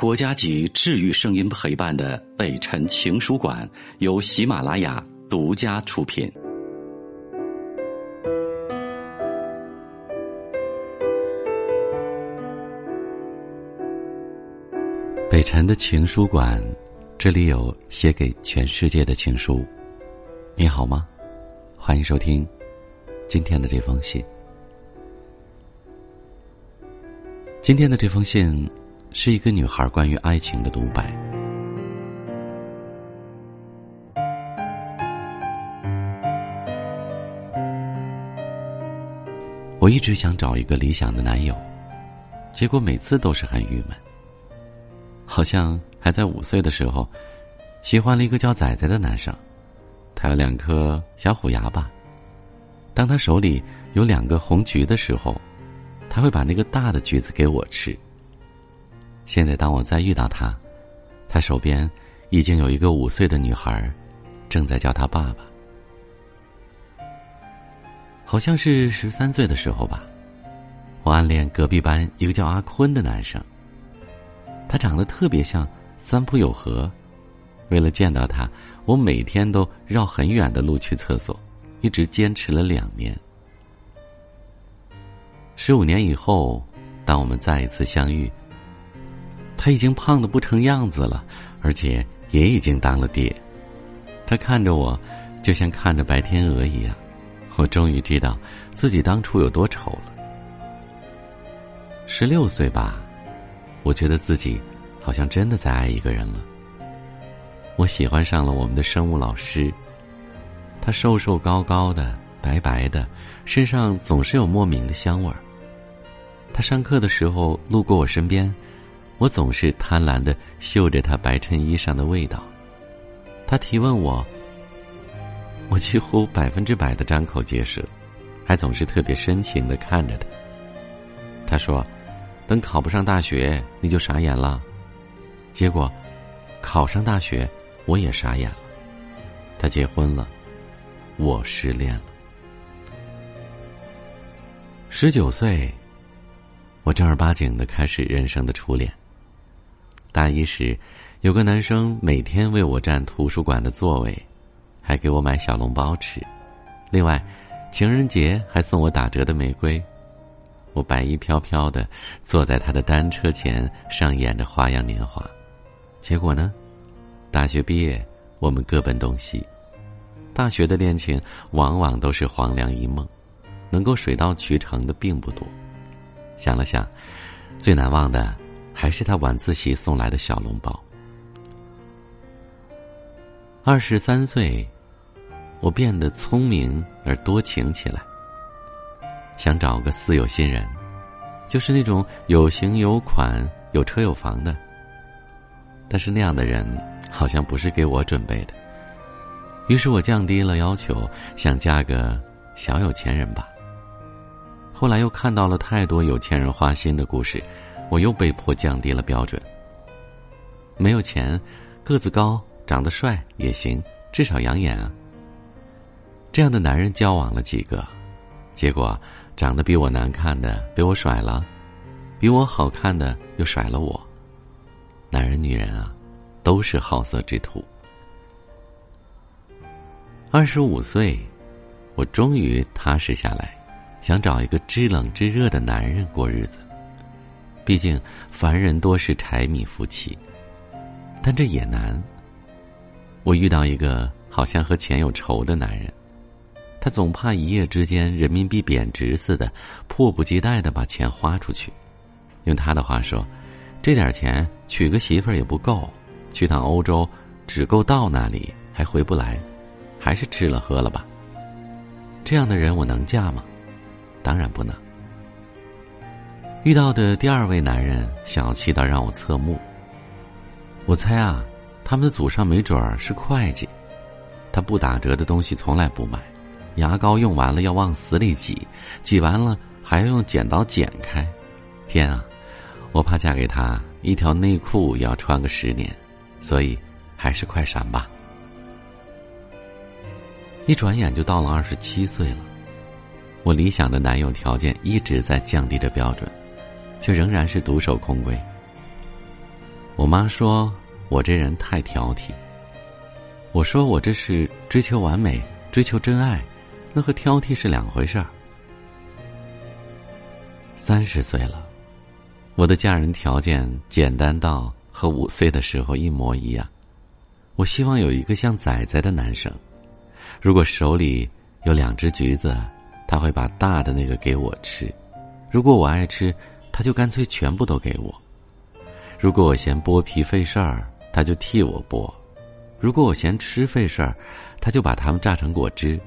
国家级治愈声音陪伴的北辰情书馆由喜马拉雅独家出品。北辰的情书馆，这里有写给全世界的情书。你好吗？欢迎收听今天的这封信。今天的这封信。是一个女孩关于爱情的独白。我一直想找一个理想的男友，结果每次都是很郁闷。好像还在五岁的时候，喜欢了一个叫仔仔的男生，他有两颗小虎牙吧。当他手里有两个红橘的时候，他会把那个大的橘子给我吃。现在，当我再遇到他，他手边已经有一个五岁的女孩，正在叫他爸爸。好像是十三岁的时候吧，我暗恋隔壁班一个叫阿坤的男生。他长得特别像三浦友和，为了见到他，我每天都绕很远的路去厕所，一直坚持了两年。十五年以后，当我们再一次相遇。他已经胖的不成样子了，而且也已经当了爹。他看着我，就像看着白天鹅一样。我终于知道自己当初有多丑了。十六岁吧，我觉得自己好像真的在爱一个人了。我喜欢上了我们的生物老师。他瘦瘦高高的，白白的，身上总是有莫名的香味儿。他上课的时候路过我身边。我总是贪婪的嗅着他白衬衣上的味道，他提问我，我几乎百分之百的张口结舌，还总是特别深情的看着他。他说：“等考不上大学，你就傻眼了。”结果，考上大学，我也傻眼了。他结婚了，我失恋了。十九岁，我正儿八经的开始人生的初恋。大一时，有个男生每天为我占图书馆的座位，还给我买小笼包吃。另外，情人节还送我打折的玫瑰。我白衣飘飘的坐在他的单车前，上演着花样年华。结果呢，大学毕业，我们各奔东西。大学的恋情往往都是黄粱一梦，能够水到渠成的并不多。想了想，最难忘的。还是他晚自习送来的小笼包。二十三岁，我变得聪明而多情起来，想找个似有新人，就是那种有型有款、有车有房的。但是那样的人好像不是给我准备的，于是我降低了要求，想嫁个小有钱人吧。后来又看到了太多有钱人花心的故事。我又被迫降低了标准。没有钱，个子高、长得帅也行，至少养眼啊。这样的男人交往了几个，结果长得比我难看的被我甩了，比我好看的又甩了我。男人女人啊，都是好色之徒。二十五岁，我终于踏实下来，想找一个知冷知热的男人过日子。毕竟，凡人多是柴米夫妻，但这也难。我遇到一个好像和钱有仇的男人，他总怕一夜之间人民币贬值似的，迫不及待的把钱花出去。用他的话说，这点钱娶个媳妇儿也不够，去趟欧洲只够到那里还回不来，还是吃了喝了吧。这样的人我能嫁吗？当然不能。遇到的第二位男人小气到让我侧目。我猜啊，他们的祖上没准儿是会计，他不打折的东西从来不买，牙膏用完了要往死里挤，挤完了还要用剪刀剪开。天啊，我怕嫁给他一条内裤也要穿个十年，所以还是快闪吧。一转眼就到了二十七岁了，我理想的男友条件一直在降低着标准。却仍然是独守空闺。我妈说我这人太挑剔。我说我这是追求完美，追求真爱，那和挑剔是两回事儿。三十岁了，我的嫁人条件简单到和五岁的时候一模一样。我希望有一个像仔仔的男生，如果手里有两只橘子，他会把大的那个给我吃；如果我爱吃，他就干脆全部都给我；如果我嫌剥皮费事儿，他就替我剥；如果我嫌吃费事儿，他就把它们榨成果汁。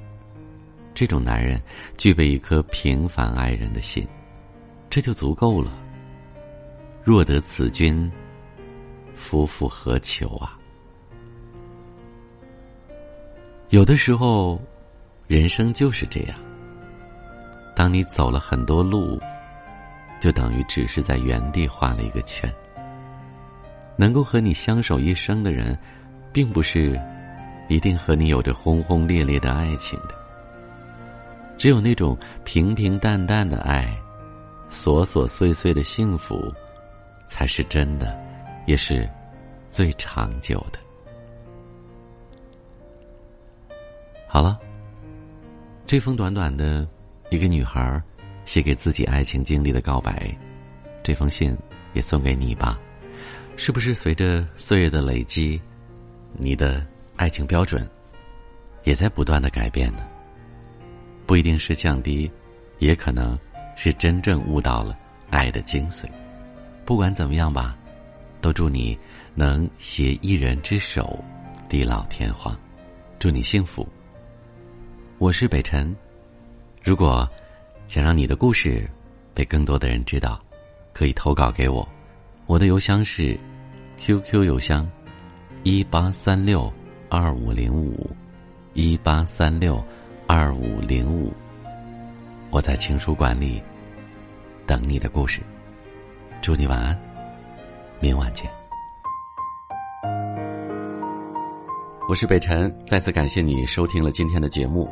这种男人具备一颗平凡爱人的心。这就足够了。若得此君，夫复何求啊？有的时候，人生就是这样。当你走了很多路，就等于只是在原地画了一个圈。能够和你相守一生的人，并不是一定和你有着轰轰烈烈的爱情的。只有那种平平淡淡的爱。琐琐碎碎的幸福，才是真的，也是最长久的。好了，这封短短的一个女孩写给自己爱情经历的告白，这封信也送给你吧。是不是随着岁月的累积，你的爱情标准也在不断的改变呢？不一定是降低，也可能。是真正悟到了爱的精髓。不管怎么样吧，都祝你能携一人之手，地老天荒。祝你幸福。我是北辰。如果想让你的故事被更多的人知道，可以投稿给我。我的邮箱是 QQ 邮箱一八三六二五零五一八三六二五零五。我在情书馆里等你的故事，祝你晚安，明晚见。我是北辰，再次感谢你收听了今天的节目，